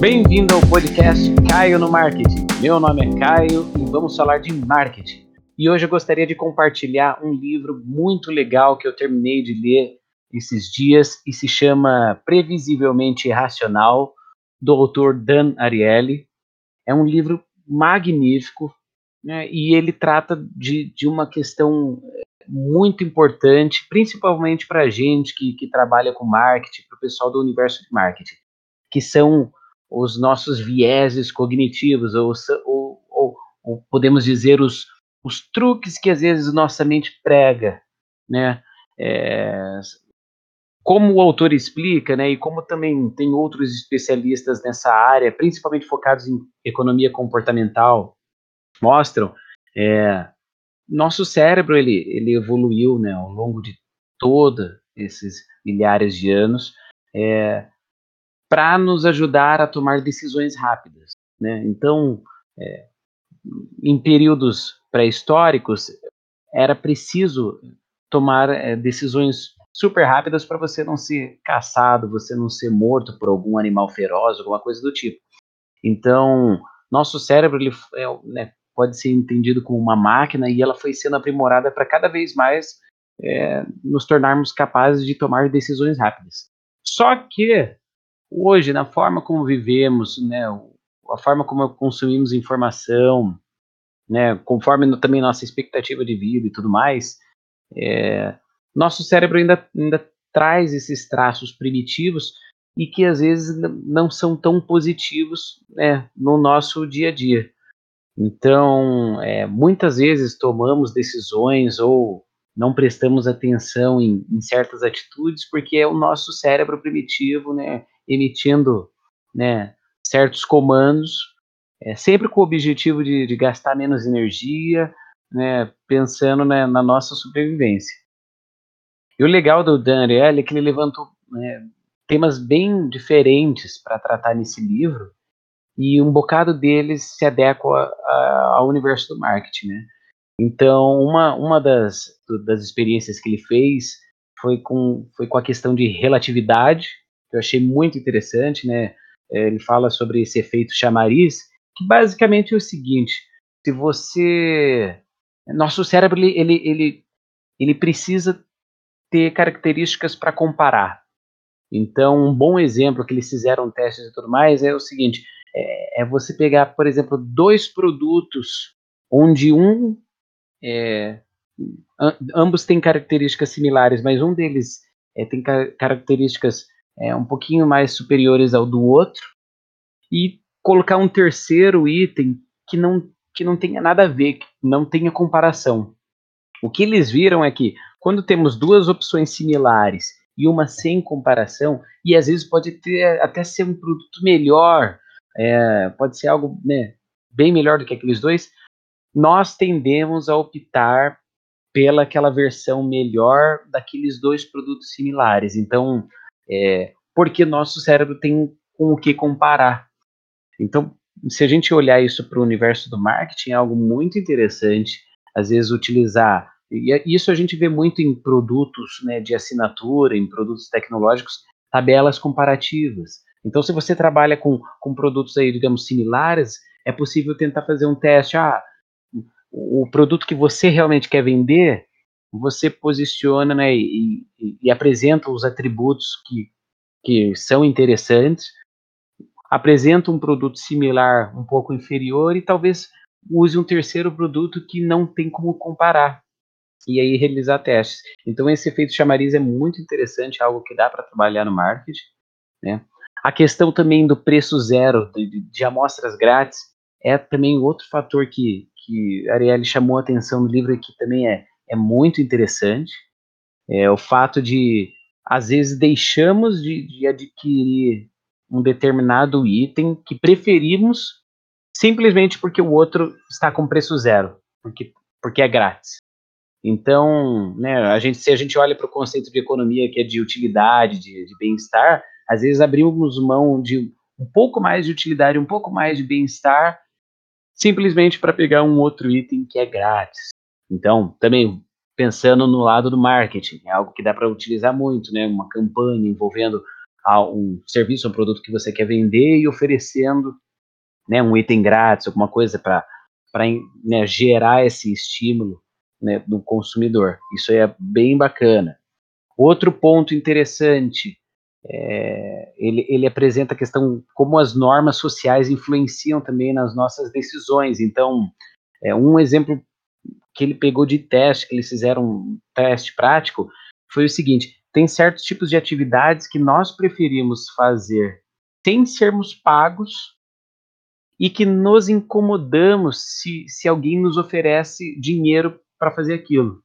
Bem-vindo ao podcast Caio no Marketing. Meu nome é Caio e vamos falar de marketing. E hoje eu gostaria de compartilhar um livro muito legal que eu terminei de ler esses dias e se chama Previsivelmente Irracional, do autor Dan Ariely. É um livro magnífico né, e ele trata de, de uma questão eh, muito importante, principalmente para a gente que, que trabalha com marketing, para o pessoal do universo de marketing, que são os nossos vieses cognitivos, ou, ou, ou, ou podemos dizer os, os truques que às vezes nossa mente prega, né? É, como o autor explica, né, e como também tem outros especialistas nessa área, principalmente focados em economia comportamental, mostram, é, nosso cérebro ele, ele evoluiu, né, ao longo de todos esses milhares de anos, é, para nos ajudar a tomar decisões rápidas. Né? Então, é, em períodos pré-históricos, era preciso tomar é, decisões super rápidas para você não ser caçado, você não ser morto por algum animal feroz, alguma coisa do tipo. Então, nosso cérebro ele, é, né, pode ser entendido como uma máquina e ela foi sendo aprimorada para cada vez mais é, nos tornarmos capazes de tomar decisões rápidas. Só que hoje, na forma como vivemos, né, a forma como consumimos informação, né, conforme também nossa expectativa de vida e tudo mais, é, nosso cérebro ainda, ainda traz esses traços primitivos e que às vezes não são tão positivos né, no nosso dia a dia. Então, é, muitas vezes tomamos decisões ou não prestamos atenção em, em, certas atitudes porque é o nosso cérebro primitivo, né, emitindo né, certos comandos, é, sempre com o objetivo de, de gastar menos energia, né, pensando né, na nossa sobrevivência. E o legal do Dan Ariely é que ele levantou né, temas bem diferentes para tratar nesse livro, e um bocado deles se adequa ao universo do marketing, né? Então, uma, uma das, das experiências que ele fez foi com, foi com a questão de relatividade, que eu achei muito interessante, né? É, ele fala sobre esse efeito chamariz, que basicamente é o seguinte: se você, nosso cérebro ele, ele, ele, precisa ter características para comparar. Então, um bom exemplo que eles fizeram testes e tudo mais é o seguinte: é, é você pegar, por exemplo, dois produtos onde um é, ambos têm características similares, mas um deles é, tem ca características é, um pouquinho mais superiores ao do outro, e colocar um terceiro item que não, que não tenha nada a ver, que não tenha comparação. O que eles viram é que quando temos duas opções similares e uma sem comparação, e às vezes pode ter até ser um produto melhor, é, pode ser algo né, bem melhor do que aqueles dois, nós tendemos a optar pela aquela versão melhor daqueles dois produtos similares. Então, é, porque nosso cérebro tem com o que comparar. Então, se a gente olhar isso para o universo do marketing, é algo muito interessante, às vezes utilizar, e isso a gente vê muito em produtos né, de assinatura, em produtos tecnológicos, tabelas comparativas. Então, se você trabalha com, com produtos aí, digamos, similares, é possível tentar fazer um teste. Ah, o produto que você realmente quer vender, você posiciona né, e, e, e apresenta os atributos que, que são interessantes, apresenta um produto similar um pouco inferior e talvez use um terceiro produto que não tem como comparar e aí realizar testes. Então esse efeito chamariz é muito interessante, algo que dá para trabalhar no marketing, né? A questão também do preço zero, de, de amostras grátis, é também outro fator que, que a Arielle chamou a atenção no livro que também é, é muito interessante. É o fato de, às vezes, deixamos de, de adquirir um determinado item que preferimos simplesmente porque o outro está com preço zero, porque, porque é grátis. Então, né, a gente, se a gente olha para o conceito de economia que é de utilidade, de, de bem-estar, às vezes abrimos mão de um pouco mais de utilidade, um pouco mais de bem-estar, simplesmente para pegar um outro item que é grátis. Então, também pensando no lado do marketing, é algo que dá para utilizar muito, né? Uma campanha envolvendo um serviço, um produto que você quer vender e oferecendo né, um item grátis, alguma coisa para né, gerar esse estímulo né, do consumidor. Isso é bem bacana. Outro ponto interessante, é, ele, ele apresenta a questão como as normas sociais influenciam também nas nossas decisões. Então, é, um exemplo que ele pegou de teste, que eles fizeram um teste prático, foi o seguinte: tem certos tipos de atividades que nós preferimos fazer sem sermos pagos e que nos incomodamos se, se alguém nos oferece dinheiro para fazer aquilo.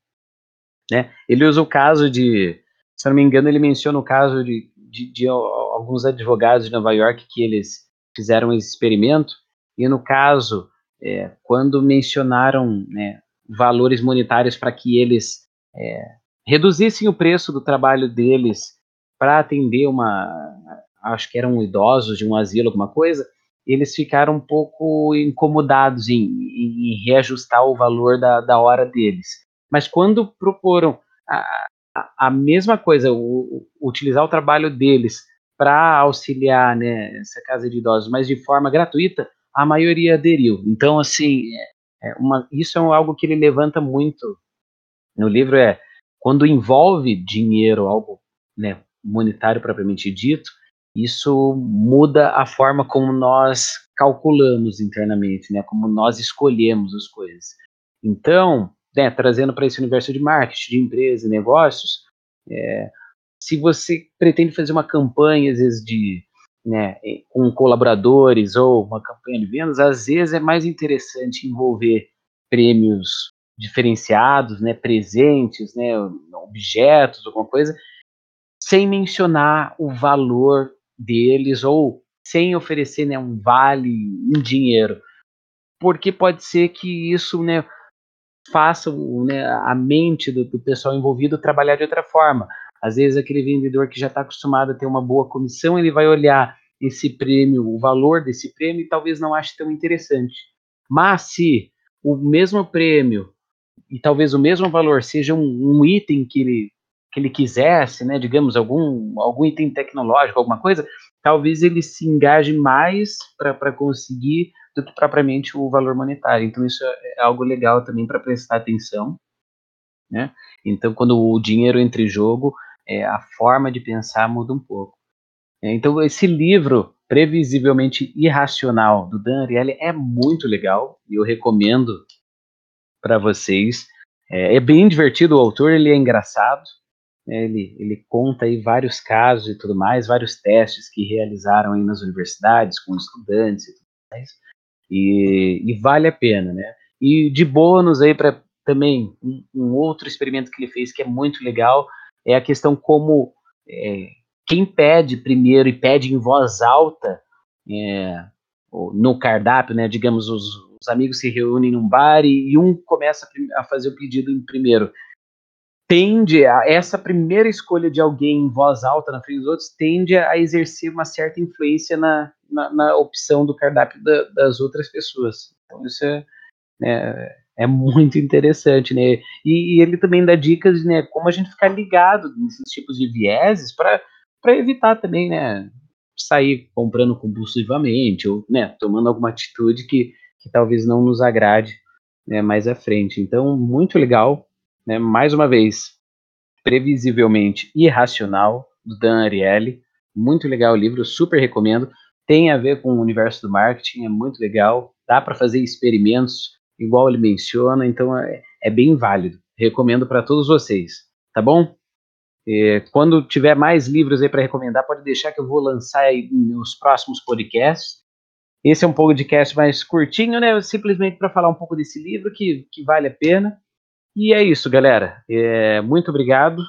Né? Ele usa o caso de, se não me engano, ele menciona o caso de, de, de alguns advogados de Nova York que eles fizeram esse experimento, e no caso, é, quando mencionaram né, valores monetários para que eles é, reduzissem o preço do trabalho deles para atender uma, acho que eram idosos de um asilo, alguma coisa, eles ficaram um pouco incomodados em, em, em reajustar o valor da, da hora deles. Mas quando proporam a, a, mesma coisa, o, o, utilizar o trabalho deles para auxiliar né, essa casa de idosos, mas de forma gratuita, a maioria aderiu. Então, assim, é, uma, isso é algo que ele levanta muito no livro, é quando envolve dinheiro, algo né, monetário propriamente dito, isso muda a forma como nós calculamos internamente, né? Como nós escolhemos as coisas. Então, né, trazendo para esse universo de marketing, de empresa, negócios, é, se você pretende fazer uma campanha, às vezes, de, né, com colaboradores ou uma campanha de vendas, às vezes é mais interessante envolver prêmios diferenciados, né, presentes, né, objetos, alguma coisa, sem mencionar o valor deles ou sem oferecer né, um vale em dinheiro, porque pode ser que isso né, faça né, a mente do, do, pessoal envolvido trabalhar de outra forma. Às vezes aquele vendedor que já está acostumado a ter uma boa comissão, ele vai olhar esse prêmio, o valor desse prêmio, e talvez não ache tão interessante. Mas se o mesmo prêmio e talvez o mesmo valor seja um, um item que ele que ele quisesse, né, digamos, algum, algum item tecnológico, alguma coisa, talvez ele se engaje mais para conseguir do que propriamente o valor monetário. Então, isso é, é algo legal também para prestar atenção. Né? Então, quando o dinheiro entra em jogo, é, a forma de pensar muda um pouco. É, então, esse livro, Previsivelmente Irracional, do Dan Ariely, é muito legal e eu recomendo para vocês. É, é, bem divertido o autor, ele é engraçado, né, ele, ele conta aí vários casos e tudo mais, vários testes que realizaram aí nas universidades com estudantes e tudo mais, e, e vale a pena, né? E de bônus aí para também um, um, outro experimento que ele fez que é muito legal é a questão como é, quem pede primeiro e pede em voz alta é, no cardápio, né? Digamos os, os amigos se reúnem num bar e, e um começa a fazer o pedido em primeiro tende a essa primeira escolha de alguém em voz alta na frente dos outros tende a exercer uma certa influência na, na, na opção do cardápio da, das outras pessoas. Então isso é, é, é muito interessante, né? E, e, ele também dá dicas, né, como a gente ficar ligado nesses tipos de vieses para evitar também, né, sair comprando compulsivamente ou, né, tomando alguma atitude que, que talvez não nos agrade né, mais à frente. Então, muito legal né, mais uma vez, previsivelmente irracional, do Dan Ariely. Muito legal o livro, super recomendo. Tem a ver com o universo do marketing, é muito legal. Dá para fazer experimentos, igual ele menciona, então é, é bem válido. Recomendo para todos vocês, tá bom? É, quando tiver mais livros aí para recomendar, pode deixar que eu vou lançar aí nos próximos podcasts. Esse é um podcast mais curtinho, né? Simplesmente para falar um pouco desse livro que, que vale a pena. E é isso, galera. É, muito obrigado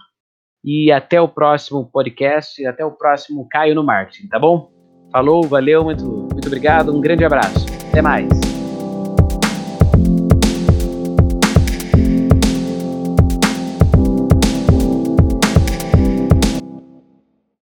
e até o próximo podcast, até o próximo Caio no Marketing, tá bom? Falou, valeu, muito, muito obrigado, um grande abraço. Até mais.